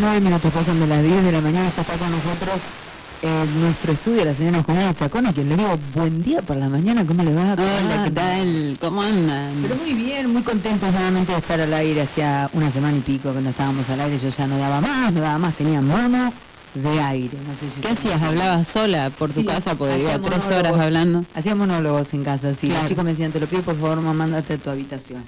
Nueve minutos pasan de las 10 de la mañana, ya está con nosotros en nuestro estudio la señora Juliana Sacona, quien le digo buen día por la mañana, ¿cómo le va? Hola, ¿qué tal? ¿Cómo andan? Pero muy bien, muy contentos nuevamente de estar al aire, hacía una semana y pico que no estábamos al aire, yo ya no daba más, no daba más, tenía mono de aire. No sé si ¿Qué hacías? ¿Hablabas sola por tu Sí, casa? Porque iba tres monólogos. horas hablando. Hacía monólogos en casa, sí. Claro. Los chicos me decían, te lo pido por favor, mamá, mándate a tu habitación.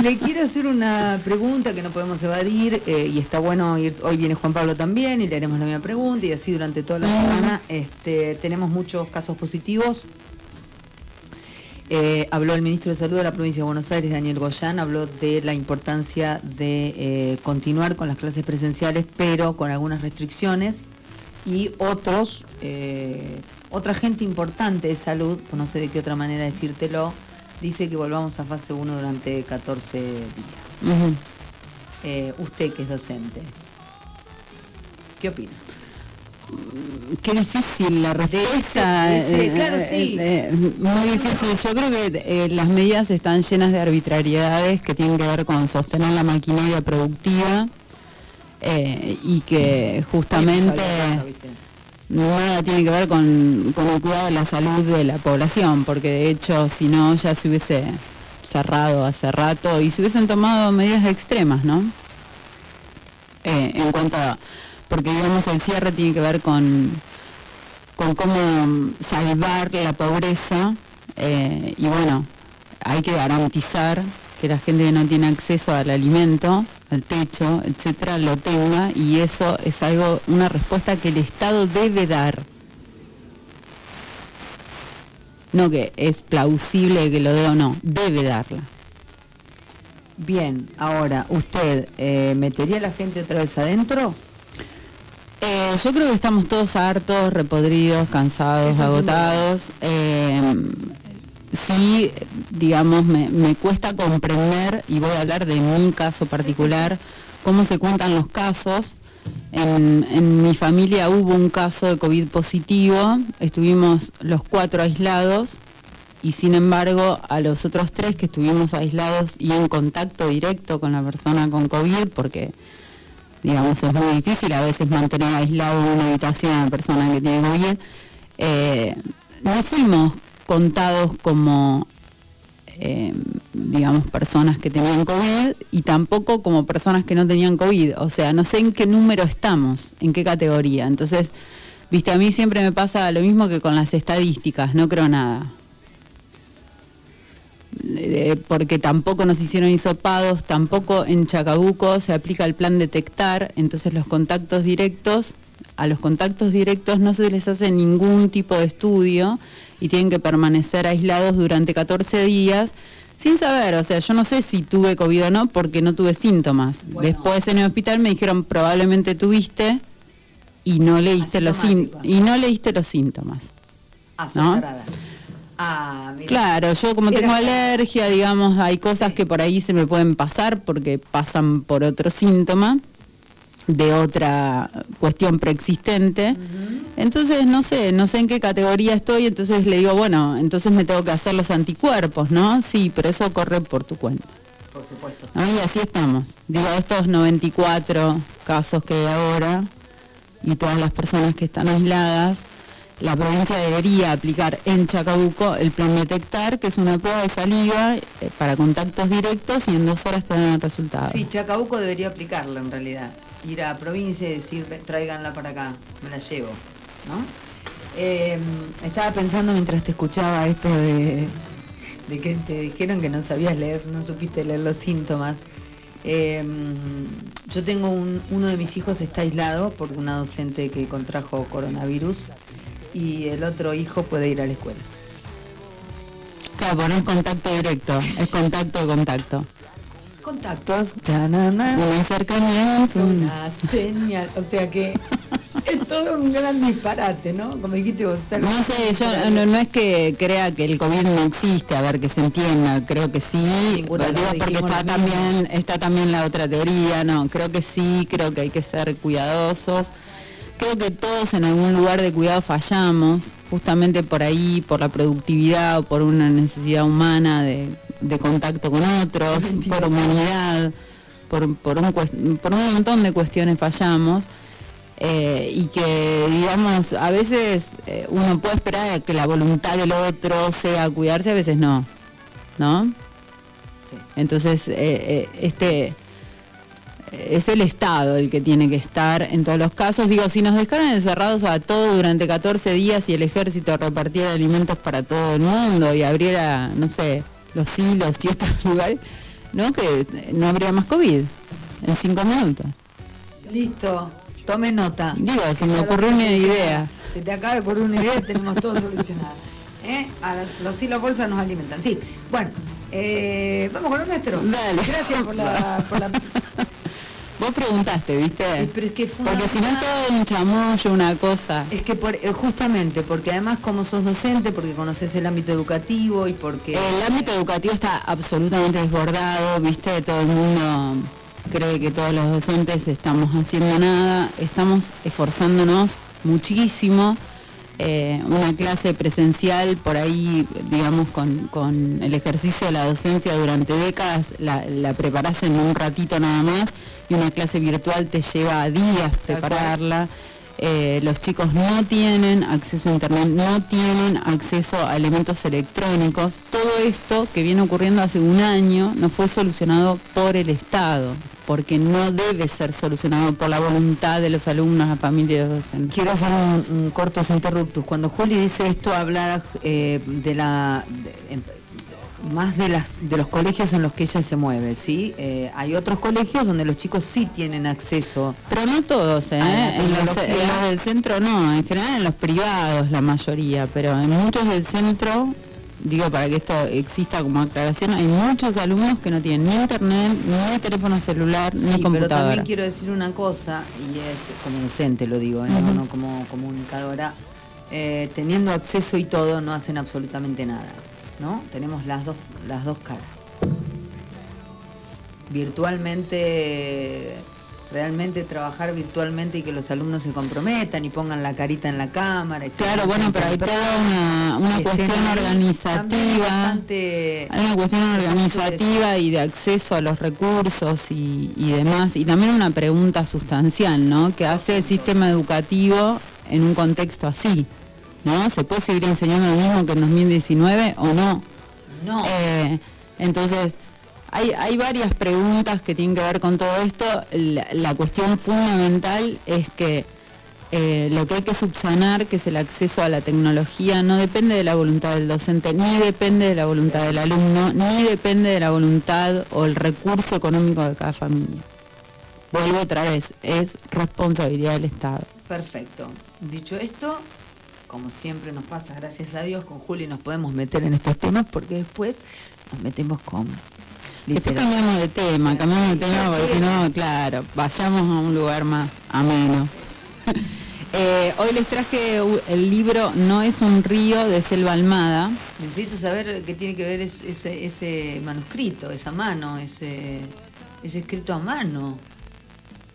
Le quiero hacer una pregunta que no podemos evadir eh, y está bueno ir, hoy viene Juan Pablo también y le haremos la misma pregunta y así durante toda la semana este, tenemos muchos casos positivos. Eh, habló el ministro de Salud de la provincia de Buenos Aires, Daniel Goyán, habló de la importancia de eh, continuar con las clases presenciales, pero con algunas restricciones. Y otros, eh, otra gente importante de salud, no sé de qué otra manera decírtelo, dice que volvamos a fase 1 durante 14 días. Eh, usted que es docente, ¿qué opina? Qué difícil la respuesta. de ese, eh, claro, eh, sí. eh, muy difícil. Yo creo que eh, las medidas están llenas de arbitrariedades que tienen que ver con sostener la maquinaria productiva y que justamente nada tiene que ver con, el cuidado de la salud de la población, porque de hecho si no ya se hubiese cerrado hace rato y se hubiesen tomado medidas extremas, ¿no? Eh, en cuanto a, porque digamos el cierre tiene que ver con, con cómo salvar la pobreza eh, y bueno, hay que garantizar que la gente que no tiene acceso al alimento, al techo, etcétera, lo tenga y eso es algo, una respuesta que el Estado debe dar. No que es plausible que lo dé o no, debe darla. Bien, ahora, ¿usted eh, metería a la gente otra vez adentro? Eh, yo creo que estamos todos hartos, repodridos, cansados, Eso agotados. Eh, sí, digamos, me, me cuesta comprender, y voy a hablar de mi caso particular, cómo se cuentan los casos. En, mi familia hubo un caso de COVID positivo, estuvimos los cuatro aislados y sin embargo a los otros tres que estuvimos aislados y en contacto directo con la persona con COVID, porque digamos, es muy difícil a veces mantener aislado en una habitación a una persona que tiene COVID. Eh, no fuimos contados como, eh, digamos, personas que tenían COVID y tampoco como personas que no tenían COVID. O sea, no sé en qué número estamos, en qué categoría. Entonces, viste, a mí siempre me pasa lo mismo que con las estadísticas, no creo nada. Eh, porque tampoco nos hicieron hisopados, tampoco en Chacabuco se aplica el plan detectar, entonces los contactos directos, a los contactos directos no se les hace ningún tipo de estudio y tienen que permanecer aislados durante 14 días sin saber, o sea, yo no sé si tuve COVID o no porque no tuve síntomas. Bueno. Después en el hospital me dijeron probablemente tuviste y no leíste los y no leíste los síntomas. Azucarada. Ah. Claro, yo como tengo alergia, digamos, hay cosas Sí. que por ahí se me pueden pasar porque pasan por otro síntoma de otra cuestión preexistente. Entonces, no sé, no sé en qué categoría estoy, entonces le digo, bueno, entonces me tengo que hacer los anticuerpos, ¿no? Sí, pero eso corre por tu cuenta. Por supuesto. ¿no? Y así estamos. Digo, estos 94 casos que hay ahora y todas las personas que están aisladas, la provincia debería aplicar en Chacabuco el plan detectar, que es una prueba de saliva eh, para contactos directos y en dos horas te dan el resultado. Sí, Chacabuco debería aplicarlo en realidad. Ir a provincia y decir, "Ven, tráiganla para acá, me la llevo. ¿no? Eh, estaba pensando mientras te escuchaba esto de, que te dijeron que no sabías leer, no supiste leer los síntomas. Eh, yo tengo un, uno de mis hijos está aislado por una docente que contrajo coronavirus y el otro hijo puede ir a la escuela. Claro, no es contacto directo, es contacto de contacto. Contactos, tanana, Un acercamiento, una- señal, o sea que es todo un gran disparate, ¿no? Como dijiste vos, No sé, yo no, no es que crea que el COVID no existe, a ver que se entienda, creo que sí, Ninguna digo porque está también, está también la otra teoría, no, creo que sí, creo que hay que ser cuidadosos. Creo que todos en algún lugar de cuidado fallamos, justamente por ahí, por la productividad o por una necesidad humana de, de contacto con otros, por humanidad, por, un, por un montón de cuestiones fallamos. Eh, y que digamos a veces eh, uno puede esperar que la voluntad del otro sea cuidarse, a veces no, ¿no? Sí. Entonces eh, este es el Estado el que tiene que estar en todos los casos. Digo, si nos dejaran encerrados a todos durante 14 días y el ejército repartiera alimentos para todo el mundo y abriera, no sé, los hilos y otros lugares, ¿no? Que no habría más COVID en cinco minutos. Listo, tome nota. Digo, se me ocurrió una idea. Se te acaba de ocurrir una idea, tenemos todo solucionado. ¿Eh? los hilos bolsas nos alimentan. Sí, bueno, eh, vamos con lo nuestro. Dale. Gracias por la Vos preguntaste, ¿viste? porque si no es todo un chamullo, una cosa. Es que eh, justamente, porque además como sos docente, porque conoces el ámbito educativo y porque... El ámbito educativo está absolutamente desbordado, ¿viste? Todo el mundo cree que todos los docentes estamos haciendo nada, estamos esforzándonos muchísimo. Eh, una clase presencial por ahí, digamos, con, el ejercicio de la docencia durante décadas, la, la preparás en un ratito nada más y una clase virtual te lleva días prepararla. Eh, los chicos no tienen acceso a internet, no tienen acceso a elementos electrónicos. Todo esto que viene ocurriendo hace un año no fue solucionado por el Estado, porque no debe ser solucionado por la voluntad de los alumnos, la familia y los docentes. Quiero hacer un, corto interruptus. Cuando Juli dice esto, habla eh, de la más de las de los colegios en los que ella se mueve, ¿sí? Eh, hay otros colegios donde los chicos sí tienen acceso. Pero no todos, ¿eh? En los, del centro no, en general en los privados la mayoría, pero en muchos del centro, digo para que esto exista como aclaración, hay muchos alumnos que no tienen ni internet, ni teléfono celular, ni computadora. Pero también quiero decir una cosa, y es como docente lo digo, ¿eh? no como comunicadora, eh, teniendo acceso y todo no hacen absolutamente nada. ¿No? Tenemos las dos, las dos caras. Virtualmente, realmente trabajar virtualmente y que los alumnos se comprometan y pongan la carita en la cámara. claro, bueno, pero hay toda una, cuestión organizativa. hay una cuestión organizativa y de acceso a los recursos y, y demás. Y también una pregunta sustancial, ¿no? Que hace el sistema educativo en un contexto así. ¿No? ¿Se puede seguir enseñando lo mismo que en 2019 o no? No. Eh, entonces, hay, hay, varias preguntas que tienen que ver con todo esto. La, cuestión fundamental es que eh, lo que hay que subsanar, que es el acceso a la tecnología, no depende de la voluntad del docente, ni depende de la voluntad del alumno, ni depende de la voluntad o el recurso económico de cada familia. Vuelvo otra vez, es responsabilidad del Estado. Perfecto. Dicho esto, como siempre nos pasa, gracias a Dios, con Juli nos podemos meter en estos temas porque después nos metemos con... Después cambiamos de tema, cambiamos de tema porque si no, claro, vayamos a un lugar más ameno. eh, hoy les traje el libro No es un río de Selva Almada. Necesito saber qué tiene que ver ese, ese manuscrito, esa mano, ese, ese escrito a mano.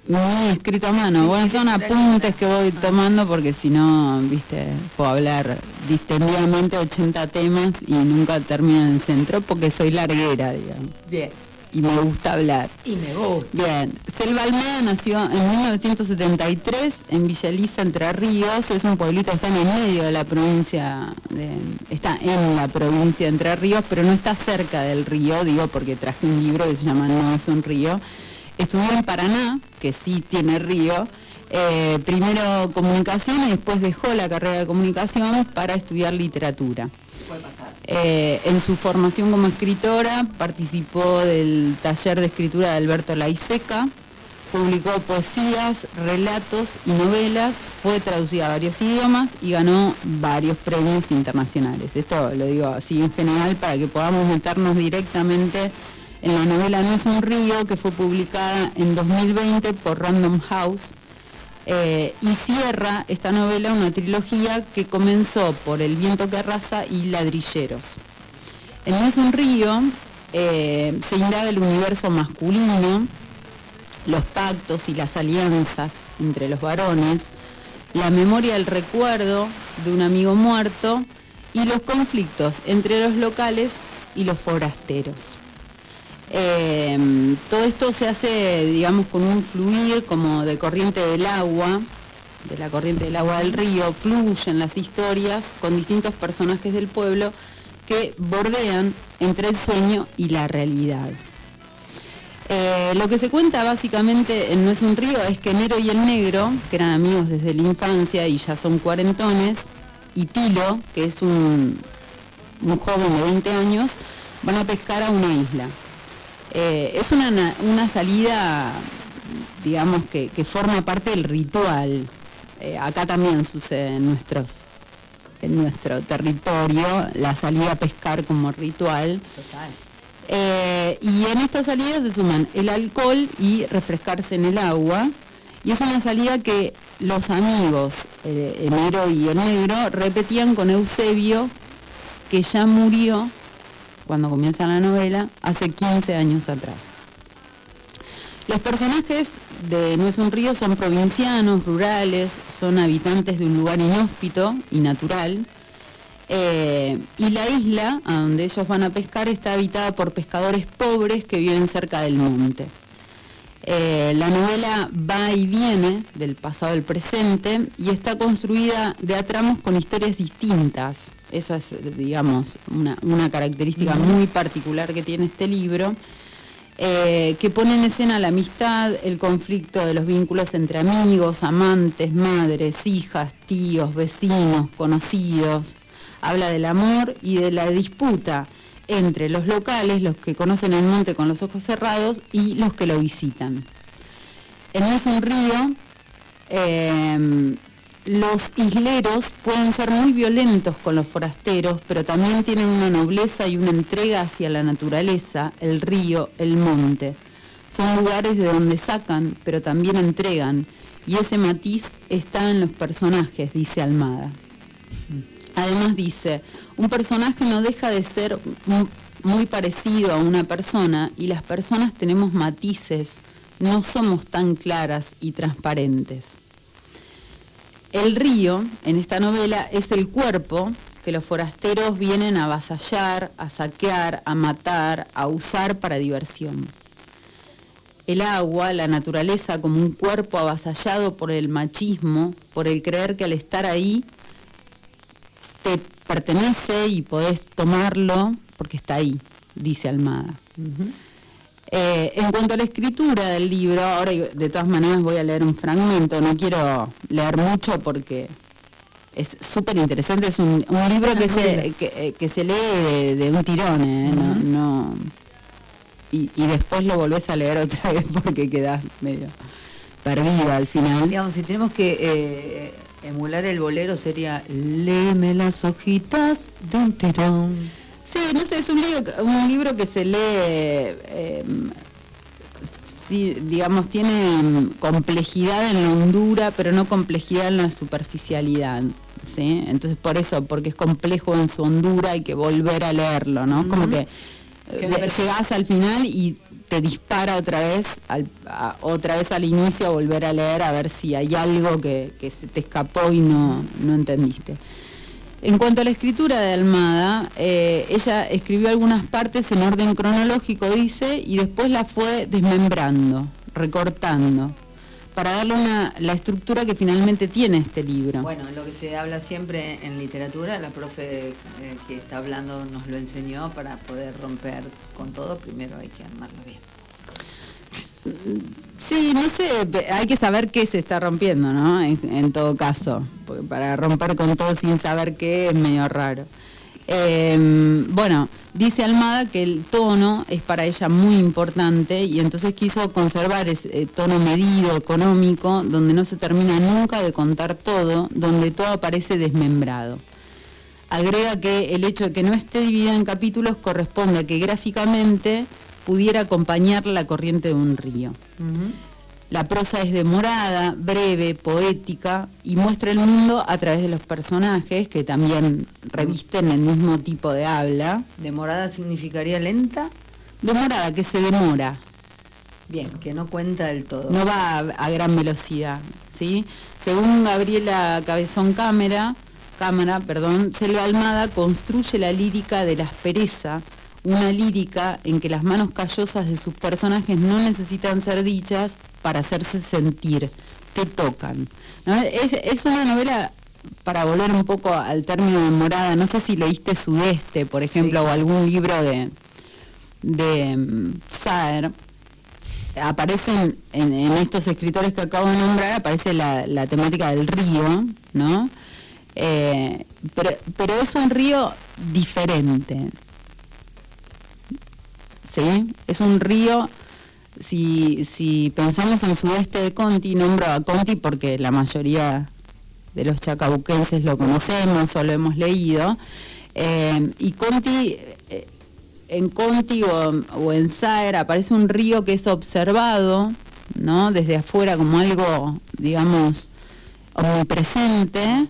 Muy escrito a mano. bueno, son apuntes que voy tomando porque si no, viste, puedo hablar distendidamente 80 temas y nunca termino en el centro porque soy larguera, digamos. Bien. Y me gusta hablar. Y me gusta. Bien. Selva Almada nació en 1973 en Villa Elisa, Entre Ríos. Es un pueblito que está en el medio de la provincia, está en la provincia de Entre Ríos, pero no está cerca del río, digo, porque traje un libro que se llama No es un río estudió en Paraná, que sí tiene río, eh, primero comunicación y después dejó la carrera de comunicación para estudiar literatura. Eh, en su formación como escritora participó del taller de escritura de Alberto Laiseca, publicó poesías, relatos y novelas, fue traducida a varios idiomas y ganó varios premios internacionales. Esto lo digo así en general para que podamos meternos directamente en la novela No es un río, que fue publicada en 2020 por Random House. Eh, y cierra esta novela una trilogía que comenzó por El viento que arrasa y Ladrilleros. En No es un río eh, se indaga el universo masculino, los pactos y las alianzas entre los varones, la memoria del recuerdo de un amigo muerto y los conflictos entre los locales y los forasteros. Eh, todo esto se hace, digamos, con un fluir como de corriente del agua, de la corriente del agua del río, fluyen las historias con distintos personajes del pueblo que bordean entre el sueño y la realidad. Eh, lo que se cuenta básicamente en No es un río es que Nero y el Negro, que eran amigos desde la infancia y ya son cuarentones, y Tilo, que es un, joven de 20 años, van a pescar a una isla. Eh, es una, salida, digamos, que, forma parte del ritual. Eh, acá también sucede en, nuestros, en nuestro territorio la salida a pescar como ritual. Eh, y en esta salida se suman el alcohol y refrescarse en el agua. Y es una salida que los amigos, eh, el negro y el negro, repetían con Eusebio, que ya murió cuando comienza la novela, hace 15 años atrás. Los personajes de No es un río son provincianos, rurales, son habitantes de un lugar inhóspito y natural, eh, y la isla a donde ellos van a pescar está habitada por pescadores pobres que viven cerca del monte. Eh, la novela va y viene del pasado al presente y está construida de a tramos con historias distintas. Esa es, digamos, una, característica muy particular que tiene este libro, eh, que pone en escena la amistad, el conflicto de los vínculos entre amigos, amantes, madres, hijas, tíos, vecinos, conocidos, habla del amor y de la disputa entre los locales, los que conocen el monte con los ojos cerrados, y los que lo visitan. En Es un río, em, los isleros pueden ser muy violentos con los forasteros, pero también tienen una nobleza y una entrega hacia la naturaleza, el río, el monte. Son lugares de donde sacan, pero también entregan, y ese matiz está en los personajes, dice Almada. Además dice, un personaje no deja de ser muy parecido a una persona y las personas tenemos matices, no somos tan claras y transparentes. El río, en esta novela, es el cuerpo que los forasteros vienen a avasallar, a saquear, a matar, a usar para diversión. El agua, la naturaleza como un cuerpo avasallado por el machismo, por el creer que al estar ahí te pertenece y podés tomarlo porque está ahí, dice Almada. Eh, en cuanto a la escritura del libro, ahora de todas maneras voy a leer un fragmento, no quiero leer mucho porque es súper interesante, es un, libro que se, eh, que, se lee de, un tirón, ¿eh? no, y, después lo volvés a leer otra vez porque quedás medio perdido al final. Digamos, si tenemos que Emular el bolero sería léeme las hojitas de un tirón. Sí, no sé, es un libro, un libro que se lee, em, digamos, tiene complejidad en la hondura, pero no complejidad en la superficialidad. ¿sí? Entonces, por eso, porque es complejo en su hondura, hay que volver a leerlo, ¿no? Como que llegas al final y te dispara otra vez, al, otra vez al inicio a volver a leer a ver si hay algo que, se te escapó y no, no, entendiste. En cuanto a la escritura de Almada, eh, ella escribió algunas partes en orden cronológico, dice, y después la fue desmembrando, recortando para darle una, la estructura que finalmente tiene este libro. Bueno, lo que se habla siempre en literatura, la profe eh, que está hablando nos lo enseñó, para poder romper con todo, primero hay que armarlo bien. Sí, no sé, hay que saber qué se está rompiendo, ¿no? En, todo caso, porque para romper con todo sin saber qué es medio raro. Em, bueno, Dice Almada que el tono es para ella muy importante y entonces quiso conservar ese eh, tono medido, económico, donde no se termina nunca de contar todo, donde todo aparece desmembrado. Agrega que el hecho de que no esté dividida en capítulos corresponde a que gráficamente pudiera acompañar la corriente de un río. La prosa es demorada, breve, poética y muestra el mundo a través de los personajes que también revisten el mismo tipo de habla. ¿Demorada significaría lenta? Demorada, que se demora. Bien, que no cuenta del todo. No va a, gran velocidad, ¿sí? Según Gabriela Cabezón Cámara, Cámara, perdón, Selva Almada construye la lírica de la aspereza una lírica en que las manos callosas de sus personajes no necesitan ser dichas para hacerse sentir, te tocan. Es, una novela, para volver un poco al término de morada, no sé si leíste Sudeste, por ejemplo, o algún libro de, de um, Saer, aparecen en, estos escritores que acabo de nombrar, aparece la, temática del río, ¿no? Eh, pero, pero es un río diferente. ¿Sí? Es un río, si, pensamos en sudeste de Conti, nombro a Conti porque la mayoría de los chacabuquenses lo conocemos o lo hemos leído, eh, y Conti eh, en Conti o, en Saer aparece un río que es observado, ¿no? Desde afuera como algo, digamos, omnipresente,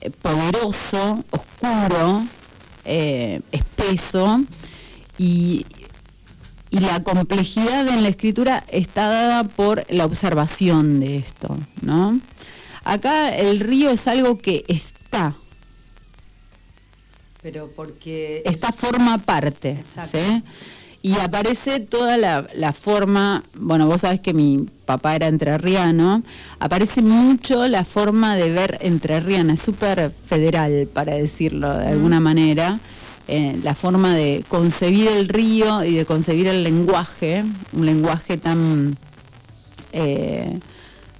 eh, poderoso, oscuro, espeso, y, y la complejidad en la escritura está dada por la observación de esto, ¿no? Acá el río es algo que está, pero porque... Esta forma parte, ¿sí? Y aparece toda la, forma, bueno, vos sabés que mi papá era entrerriano, aparece mucho la forma de ver entrerriana, es súper federal, para decirlo de alguna manera, eh, la forma de concebir el río y de concebir el lenguaje, un lenguaje tan... Eh,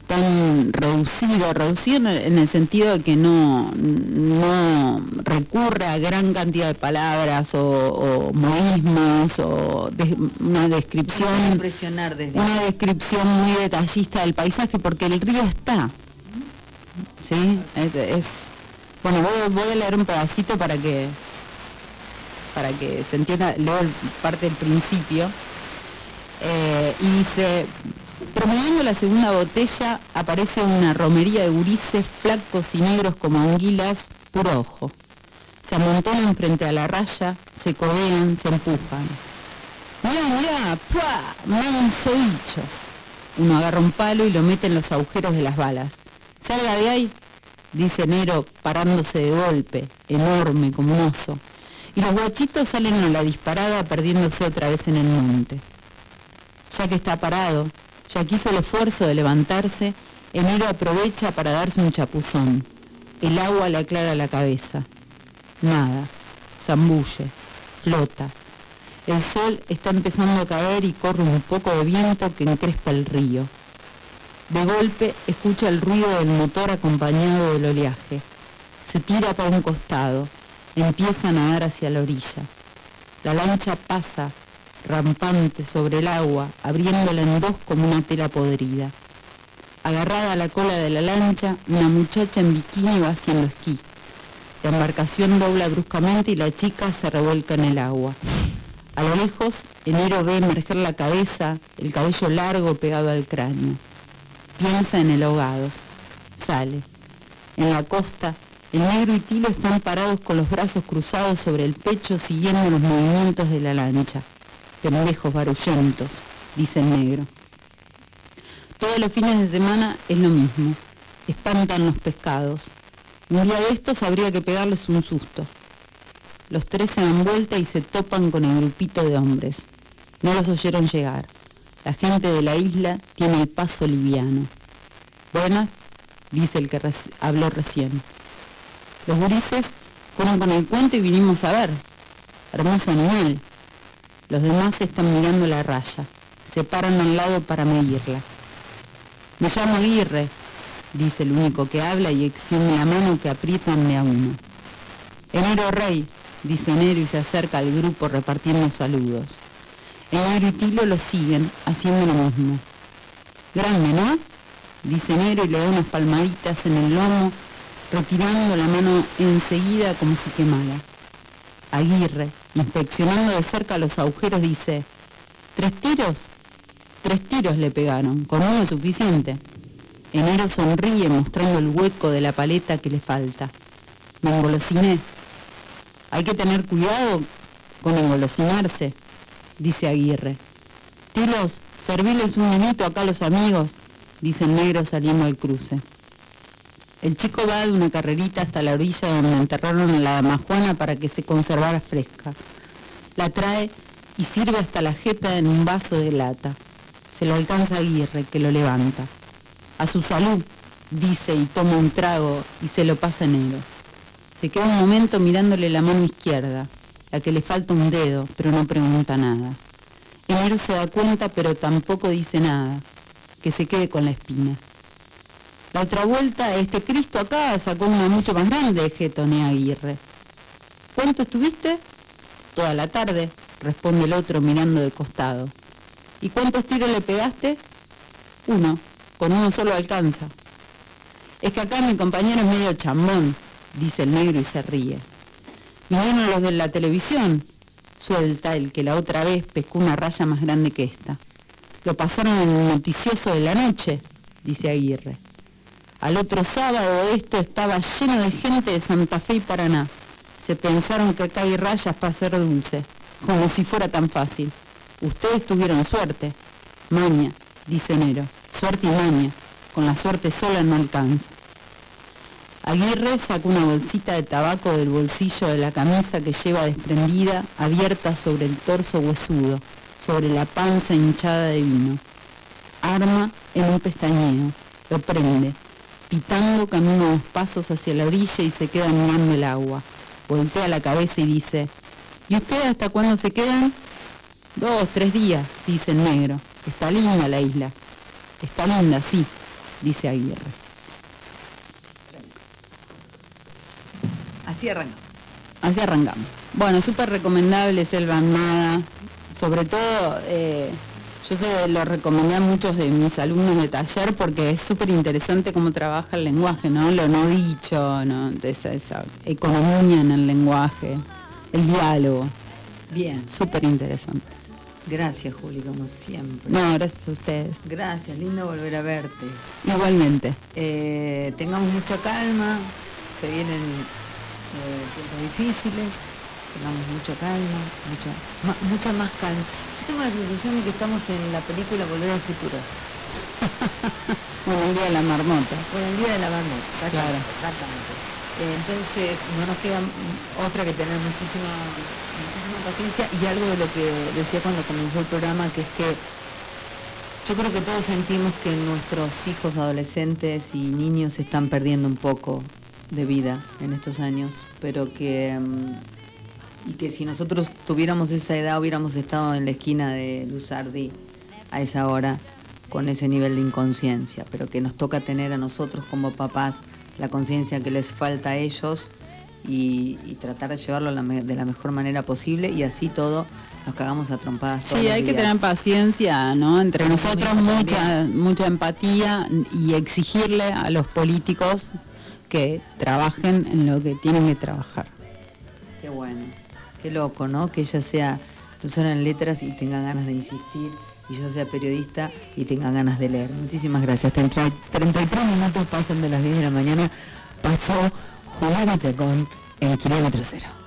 tan reducido, reducido en el sentido de que no, no recurre a gran cantidad de palabras o, modismos o una descripción una descripción muy detallista del paisaje porque el río está sí es, bueno voy, a leer un pedacito para que para que se entienda leo parte del principio eh, y dice Promoviendo la segunda botella aparece una romería de gurises flacos y negros como anguilas, puro ojo. Se amontonan frente a la raya, se codean, se empujan. ¡Mira, mira! ¡Pua! ¡Manso bicho! Uno agarra un palo y lo mete en los agujeros de las balas. ¡Salga de ahí! dice Nero, parándose de golpe, enorme como un oso. Y los guachitos salen a la disparada perdiéndose otra vez en el monte. Ya que está parado, ya quiso el esfuerzo de levantarse, Enero aprovecha para darse un chapuzón. El agua le aclara la cabeza. Nada. Zambulle. Flota. El sol está empezando a caer y corre un poco de viento que encrespa el río. De golpe escucha el ruido del motor acompañado del oleaje. Se tira para un costado. Empieza a nadar hacia la orilla. La lancha pasa, rampante sobre el agua, abriéndola en dos como una tela podrida. Agarrada a la cola de la lancha, una muchacha en bikini va haciendo esquí. La embarcación dobla bruscamente y la chica se revuelca en el agua. A lo lejos, Enero ve emerger la cabeza, el cabello largo pegado al cráneo. Piensa en el ahogado. Sale. En la costa, el negro y Tilo están parados con los brazos cruzados sobre el pecho siguiendo los movimientos de la lancha pendejos barullentos, dice el negro. Todos los fines de semana es lo mismo. Espantan los pescados. Un día de estos habría que pegarles un susto. Los tres se dan vuelta y se topan con el grupito de hombres. No los oyeron llegar. La gente de la isla tiene el paso liviano. Buenas, dice el que habló recién. Los gurises fueron con el cuento y vinimos a ver. Hermoso animal, los demás están mirando la raya. Se paran al lado para medirla. Me llamo Aguirre, dice el único que habla y extiende la mano que aprietan de a uno. Enero Rey, dice Enero y se acerca al grupo repartiendo saludos. Enero y Tilo lo siguen, haciendo lo mismo. Grande, ¿no? Dice Enero y le da unas palmaditas en el lomo, retirando la mano enseguida como si quemara. Aguirre, inspeccionando de cerca los agujeros, dice, ¿tres tiros? Tres tiros le pegaron, con uno suficiente. Enero sonríe mostrando el hueco de la paleta que le falta. Me engolosiné. Hay que tener cuidado con engolosinarse, dice Aguirre. Tilos, serviles un minuto acá a los amigos, dice el negro saliendo al cruce. El chico va de una carrerita hasta la orilla donde enterraron a la dama Juana para que se conservara fresca. La trae y sirve hasta la jeta en un vaso de lata. Se lo alcanza Aguirre, que lo levanta. A su salud, dice y toma un trago y se lo pasa negro. Se queda un momento mirándole la mano izquierda, la que le falta un dedo, pero no pregunta nada. Enero se da cuenta, pero tampoco dice nada, que se quede con la espina. La otra vuelta, este Cristo acá sacó una mucho más grande, Getone Aguirre. ¿Cuánto estuviste? Toda la tarde, responde el otro mirando de costado. ¿Y cuántos tiros le pegaste? Uno, con uno solo alcanza. Es que acá mi compañero es medio chambón, dice el negro y se ríe. Vinieron los de la televisión, suelta el que la otra vez pescó una raya más grande que esta. Lo pasaron en el noticioso de la noche, dice Aguirre. Al otro sábado esto estaba lleno de gente de Santa Fe y Paraná. Se pensaron que acá hay rayas para ser dulce, como si fuera tan fácil. Ustedes tuvieron suerte. Maña, dice Nero. Suerte y maña. Con la suerte sola no alcanza. Aguirre saca una bolsita de tabaco del bolsillo de la camisa que lleva desprendida, abierta sobre el torso huesudo, sobre la panza hinchada de vino. Arma en un pestañeo, lo prende, pitando camina unos pasos hacia la orilla y se queda mirando el agua. Voltea la cabeza y dice, ¿y ustedes hasta cuándo se quedan? Dos, tres días, dice el negro. Está linda la isla. Está linda, sí, dice Aguirre. Así arrancamos. Así arrancamos. Bueno, súper recomendable Selva Armada. Sobre todo, eh, yo se lo recomendé a muchos de mis alumnos de taller porque es súper interesante cómo trabaja el lenguaje, ¿no? Lo no dicho, ¿no? Esa, esa economía en el lenguaje, el diálogo. Bien. Súper interesante. Gracias, Juli, como siempre. No, gracias a ustedes. Gracias, lindo volver a verte. Igualmente. Eh, tengamos mucha calma, se vienen eh, tiempos difíciles, tengamos mucha calma, mucha, ma- mucha más calma. Yo tengo la sensación de que estamos en la película Volver al Futuro, Bueno, el día de la marmota. con el Día de la Marmota, exactamente. Claro. exactamente. Eh, entonces, no nos queda otra que tener muchísima, muchísima paciencia y algo de lo que decía cuando comenzó el programa, que es que yo creo que todos sentimos que nuestros hijos adolescentes y niños están perdiendo un poco de vida en estos años, pero que mm, y que si nosotros tuviéramos esa edad hubiéramos estado en la esquina de Luzardi a esa hora con ese nivel de inconsciencia, pero que nos toca tener a nosotros como papás la conciencia que les falta a ellos y, y tratar de llevarlo de la mejor manera posible y así todo nos cagamos a trompadas. todos Sí, hay que tener paciencia, ¿no? Entre nosotros mucha, también. mucha empatía y exigirle a los políticos que trabajen en lo que tienen que trabajar. Qué bueno, qué loco, ¿no? Que ella sea profesora en letras y tenga ganas de insistir y yo sea periodista y tenga ganas de leer. Muchísimas gracias. 30 33 minutos pasan de las 10 de la mañana. Pasó Juliana Chacón en Kilómetro Cero.